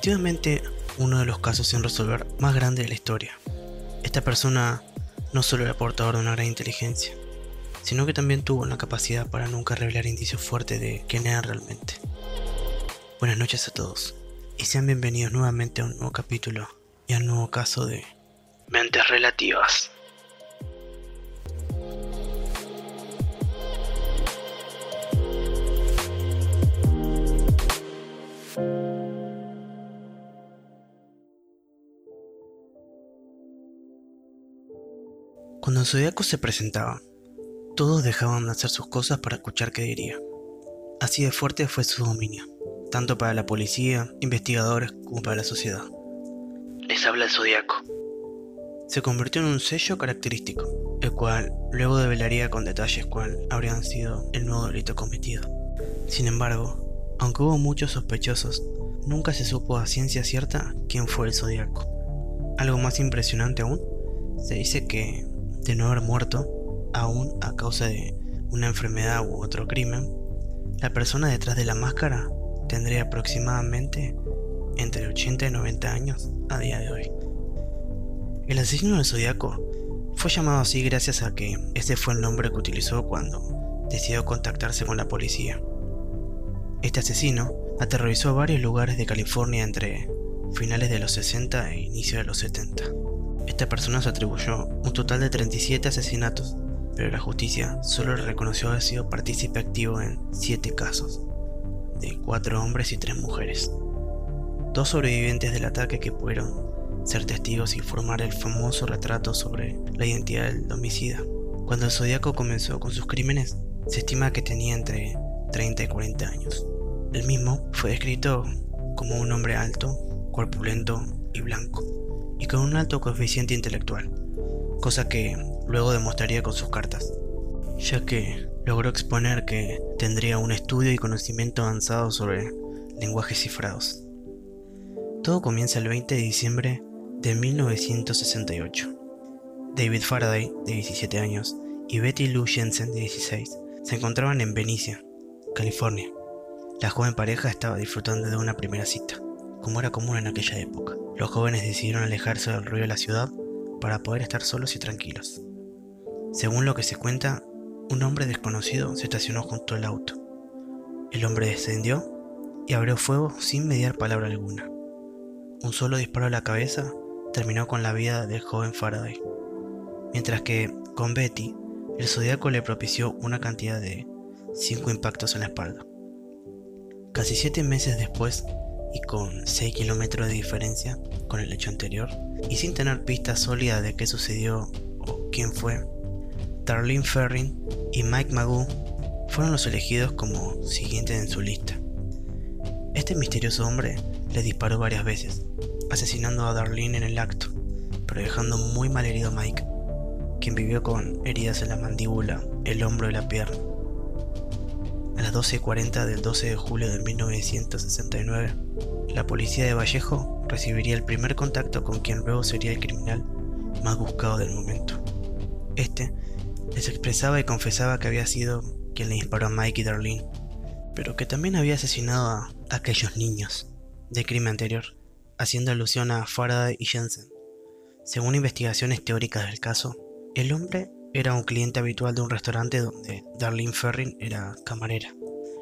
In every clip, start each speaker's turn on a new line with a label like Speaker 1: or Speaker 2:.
Speaker 1: Definitivamente uno de los casos sin resolver más grande de la historia. Esta persona no solo era portador de una gran inteligencia, sino que también tuvo la capacidad para nunca revelar indicios fuertes de quién era realmente. Buenas noches a todos, y sean bienvenidos nuevamente a un nuevo capítulo y a un nuevo caso de Mentes Relativas. Cuando el zodiaco se presentaba, todos dejaban de hacer sus cosas para escuchar qué diría. Así de fuerte fue su dominio, tanto para la policía, investigadores como para la sociedad. Les habla el zodiaco. Se convirtió en un sello característico, el cual luego develaría con detalles cuál habrían sido el nuevo delito cometido. Sin embargo, aunque hubo muchos sospechosos, nunca se supo a ciencia cierta quién fue el zodiaco. Algo más impresionante aún, se dice que de no haber muerto, aún a causa de una enfermedad u otro crimen, la persona detrás de la máscara tendría aproximadamente entre 80 y 90 años a día de hoy. El asesino del zodiaco fue llamado así gracias a que ese fue el nombre que utilizó cuando decidió contactarse con la policía. Este asesino aterrorizó varios lugares de California entre finales de los 60 e inicio de los 70. Esta persona se atribuyó un total de 37 asesinatos, pero la justicia solo reconoció haber sido partícipe activo en 7 casos, de 4 hombres y 3 mujeres. Dos sobrevivientes del ataque que pudieron ser testigos y formar el famoso retrato sobre la identidad del homicida. Cuando el Zodíaco comenzó con sus crímenes, se estima que tenía entre 30 y 40 años. El mismo fue descrito como un hombre alto, corpulento y blanco y con un alto coeficiente intelectual, cosa que luego demostraría con sus cartas, ya que logró exponer que tendría un estudio y conocimiento avanzado sobre lenguajes cifrados. Todo comienza el 20 de diciembre de 1968. David Faraday, de 17 años, y Betty Lou Jensen, de 16, se encontraban en Benicia, California. La joven pareja estaba disfrutando de una primera cita, como era común en aquella época. Los jóvenes decidieron alejarse del ruido de la ciudad para poder estar solos y tranquilos. Según lo que se cuenta, un hombre desconocido se estacionó junto al auto. El hombre descendió y abrió fuego sin mediar palabra alguna. Un solo disparo a la cabeza terminó con la vida del joven Faraday, mientras que con Betty, el zodiaco le propició una cantidad de cinco impactos en la espalda. Casi siete meses después, y con 6 kilómetros de diferencia con el hecho anterior, y sin tener pistas sólidas de qué sucedió o quién fue, Darlene Ferrin y Mike Magoo fueron los elegidos como siguientes en su lista. Este misterioso hombre le disparó varias veces, asesinando a Darlene en el acto, pero dejando muy mal herido a Mike, quien vivió con heridas en la mandíbula, el hombro y la pierna. A las 12.40 del 12 de julio de 1969, la policía de Vallejo recibiría el primer contacto con quien luego sería el criminal más buscado del momento. Este les expresaba y confesaba que había sido quien le disparó a Mike y Darlene, pero que también había asesinado a aquellos niños de crimen anterior, haciendo alusión a Faraday y Jensen. Según investigaciones teóricas del caso, el hombre era un cliente habitual de un restaurante donde Darlene Ferrin era camarera.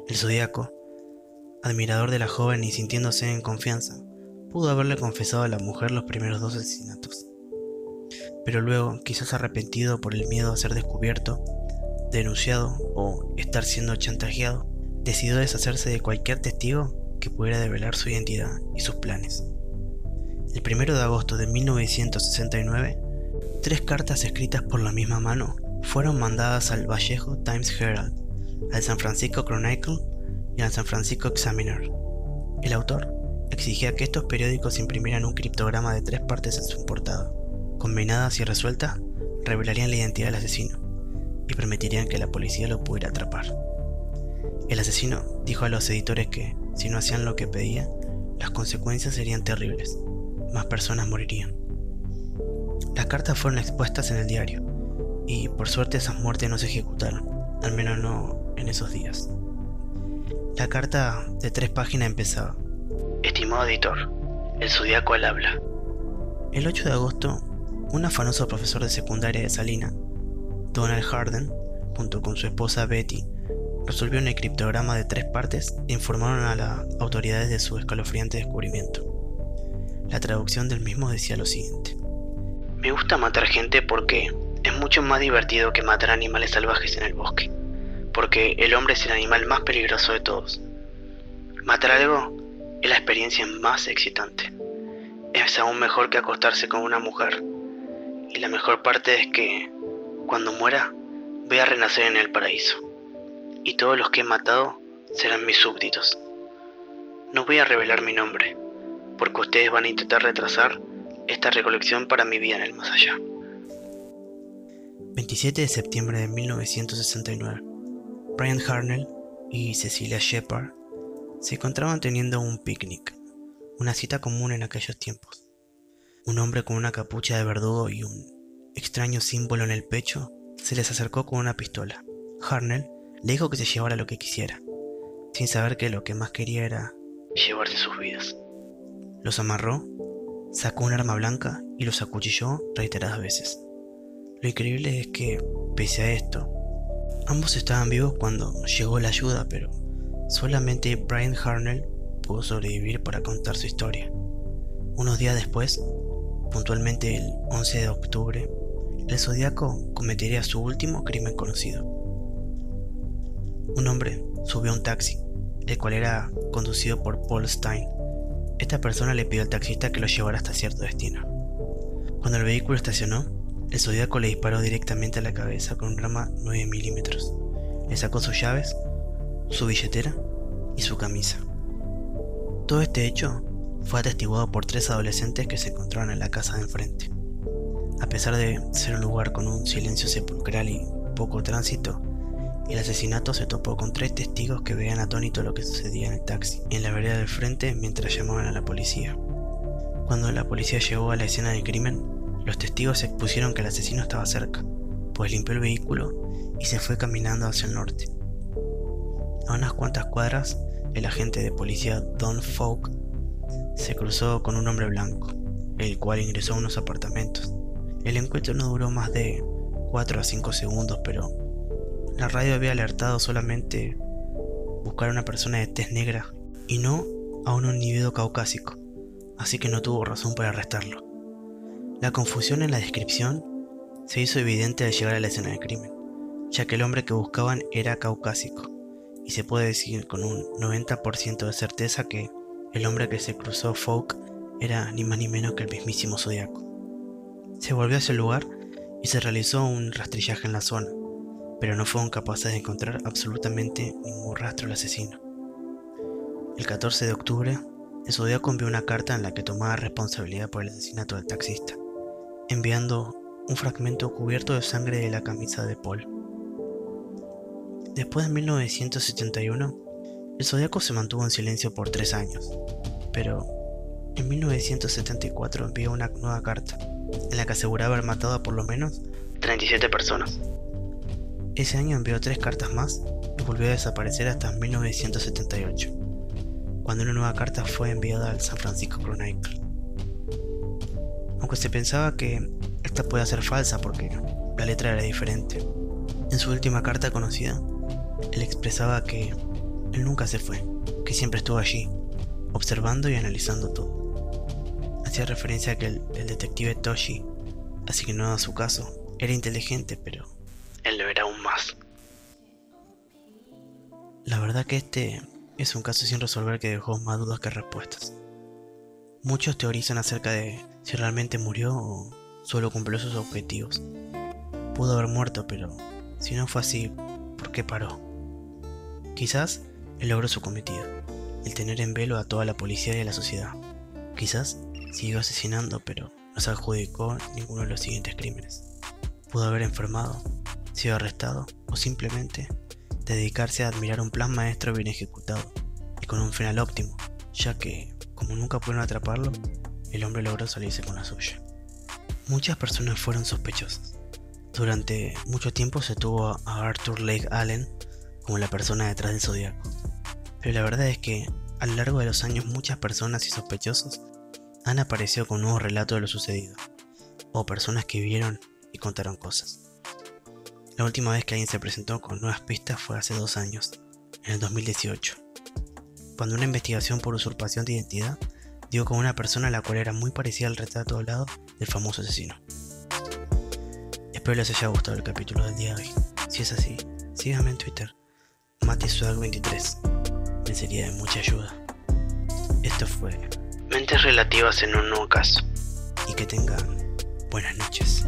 Speaker 1: El zodiaco, admirador de la joven y sintiéndose en confianza, pudo haberle confesado a la mujer los primeros dos asesinatos. Pero luego, quizás arrepentido por el miedo a ser descubierto, denunciado o estar siendo chantajeado, decidió deshacerse de cualquier testigo que pudiera develar su identidad y sus planes. El 1 de agosto de 1969, Tres cartas escritas por la misma mano fueron mandadas al Vallejo Times Herald, al San Francisco Chronicle y al San Francisco Examiner. El autor exigía que estos periódicos imprimieran un criptograma de tres partes en su portada. Combinadas y resueltas, revelarían la identidad del asesino y permitirían que la policía lo pudiera atrapar. El asesino dijo a los editores que, si no hacían lo que pedía, las consecuencias serían terribles. Más personas morirían. Las cartas fueron expuestas en el diario, y por suerte esas muertes no se ejecutaron, al menos no en esos días. La carta de tres páginas empezaba. Estimado editor, el zodiaco al habla. El 8 de agosto, un afanoso profesor de secundaria de Salina, Donald Harden, junto con su esposa Betty, resolvió un criptograma de tres partes e informaron a las autoridades de su escalofriante descubrimiento. La traducción del mismo decía lo siguiente. Me gusta matar gente porque es mucho más divertido que matar animales salvajes en el bosque, porque el hombre es el animal más peligroso de todos. Matar algo es la experiencia más excitante. Es aún mejor que acostarse con una mujer. Y la mejor parte es que, cuando muera, voy a renacer en el paraíso. Y todos los que he matado serán mis súbditos. No voy a revelar mi nombre, porque ustedes van a intentar retrasar esta recolección para mi vida en el más allá. 27 de septiembre de 1969. Brian Harnell y Cecilia Shepard se encontraban teniendo un picnic, una cita común en aquellos tiempos. Un hombre con una capucha de verdugo y un extraño símbolo en el pecho se les acercó con una pistola. Harnell le dijo que se llevara lo que quisiera, sin saber que lo que más quería era llevarse sus vidas. Los amarró Sacó un arma blanca y los acuchilló reiteradas veces. Lo increíble es que, pese a esto, ambos estaban vivos cuando llegó la ayuda, pero solamente Brian Harnell pudo sobrevivir para contar su historia. Unos días después, puntualmente el 11 de octubre, el zodiaco cometería su último crimen conocido. Un hombre subió a un taxi, el cual era conducido por Paul Stein, esta persona le pidió al taxista que lo llevara hasta cierto destino. Cuando el vehículo estacionó, el zodiaco le disparó directamente a la cabeza con un arma 9 milímetros. Le sacó sus llaves, su billetera y su camisa. Todo este hecho fue atestiguado por tres adolescentes que se encontraron en la casa de enfrente. A pesar de ser un lugar con un silencio sepulcral y poco tránsito, el asesinato se topó con tres testigos que veían atónito lo que sucedía en el taxi, en la vereda del frente mientras llamaban a la policía. Cuando la policía llegó a la escena del crimen, los testigos expusieron que el asesino estaba cerca, pues limpió el vehículo y se fue caminando hacia el norte. A unas cuantas cuadras, el agente de policía Don Falk se cruzó con un hombre blanco, el cual ingresó a unos apartamentos. El encuentro no duró más de 4 a 5 segundos, pero la radio había alertado solamente buscar a una persona de tez negra y no a un individuo caucásico, así que no tuvo razón para arrestarlo. La confusión en la descripción se hizo evidente al llegar a la escena del crimen, ya que el hombre que buscaban era caucásico, y se puede decir con un 90% de certeza que el hombre que se cruzó Folk era ni más ni menos que el mismísimo Zodiaco. Se volvió hacia el lugar y se realizó un rastrillaje en la zona, pero no fueron capaces de encontrar absolutamente ningún rastro del asesino. El 14 de octubre, el Zodíaco envió una carta en la que tomaba responsabilidad por el asesinato del taxista, enviando un fragmento cubierto de sangre de la camisa de Paul. Después de 1971, el Zodíaco se mantuvo en silencio por tres años, pero en 1974 envió una nueva carta, en la que aseguraba haber matado a por lo menos 37 personas. Ese año envió tres cartas más y volvió a desaparecer hasta 1978, cuando una nueva carta fue enviada al San Francisco Chronicle. Aunque se pensaba que esta puede ser falsa porque la letra era diferente, en su última carta conocida, él expresaba que él nunca se fue, que siempre estuvo allí, observando y analizando todo. Hacía referencia a que el, el detective Toshi, asignado a su caso, era inteligente, pero él lo era más. La verdad que este es un caso sin resolver que dejó más dudas que respuestas. Muchos teorizan acerca de si realmente murió o solo cumplió sus objetivos. Pudo haber muerto, pero si no fue así, ¿por qué paró? Quizás Él logró su cometido, el tener en velo a toda la policía y a la sociedad. Quizás siguió asesinando, pero no se adjudicó ninguno de los siguientes crímenes. Pudo haber enfermado, sido arrestado o simplemente dedicarse a admirar un plan maestro bien ejecutado y con un final óptimo, ya que, como nunca pudieron atraparlo, el hombre logró salirse con la suya. Muchas personas fueron sospechosas. Durante mucho tiempo se tuvo a Arthur Lake Allen como la persona detrás del zodiaco. Pero la verdad es que a lo largo de los años muchas personas y sospechosos han aparecido con nuevos relatos de lo sucedido, o personas que vieron y contaron cosas. La última vez que alguien se presentó con nuevas pistas fue hace dos años, en el 2018, cuando una investigación por usurpación de identidad dio con una persona la cual era muy parecida al retrato hablado del famoso asesino. Espero les haya gustado el capítulo del día de hoy. Si es así, síganme en Twitter, MatiSwag23. Me sería de mucha ayuda. Esto fue Mentes Relativas en un nuevo caso. Y que tengan buenas noches.